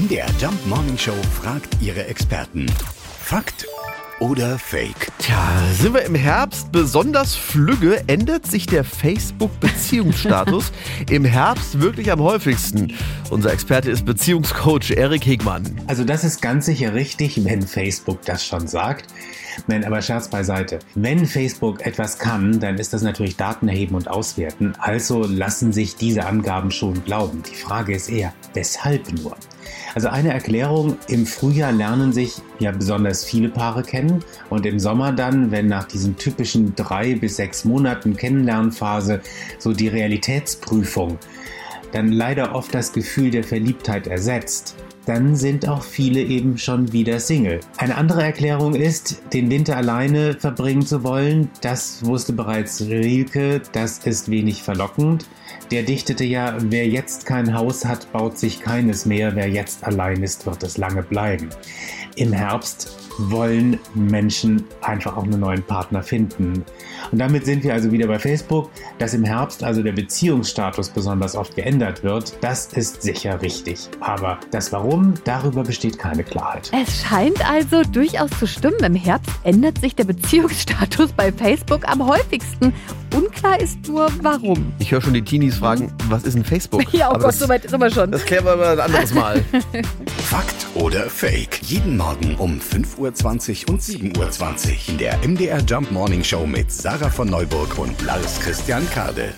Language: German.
MDR Jump Morning Show fragt ihre Experten. Fakt oder Fake? Tja, sind wir im Herbst besonders flügge, ändert sich der Facebook-Beziehungsstatus im Herbst wirklich am häufigsten. Unser Experte ist Beziehungscoach Erik Hegmann. Also das ist ganz sicher richtig, wenn Facebook das schon sagt. Nein, aber Scherz beiseite. Wenn Facebook etwas kann, dann ist das natürlich Daten erheben und auswerten. Also lassen sich diese Angaben schon glauben. Die Frage ist eher, weshalb nur? Also eine Erklärung, im Frühjahr lernen sich ja besonders viele Paare kennen und im Sommer dann, wenn nach diesen typischen drei bis sechs Monaten Kennenlernphase so die Realitätsprüfung dann leider oft das Gefühl der Verliebtheit ersetzt, dann sind auch viele eben schon wieder Single. Eine andere Erklärung ist, den Winter alleine verbringen zu wollen. Das wusste bereits Rilke, das ist wenig verlockend. Der dichtete ja, wer jetzt kein Haus hat, baut sich keines mehr, wer jetzt allein ist, wird es lange bleiben. Im Herbst wollen Menschen einfach auch einen neuen Partner finden. Und damit sind wir also wieder bei Facebook. Dass im Herbst also der Beziehungsstatus besonders oft geändert wird, das ist sicher richtig. Aber das Warum, darüber besteht keine Klarheit. Es scheint also durchaus zu stimmen. Im Herbst ändert sich der Beziehungsstatus bei Facebook am häufigsten. Unklar ist nur, warum. Ich höre schon die Teenies fragen, was ist ein Facebook? Ja, oh Aber Gott, das, so weit sind wir schon. das klären wir mal ein anderes Mal. Fakt oder Fake? Jeden Morgen um 5.20 Uhr und 7.20 Uhr in der MDR Jump Morning Show mit Sarah von Neuburg und Lars Christian Kade.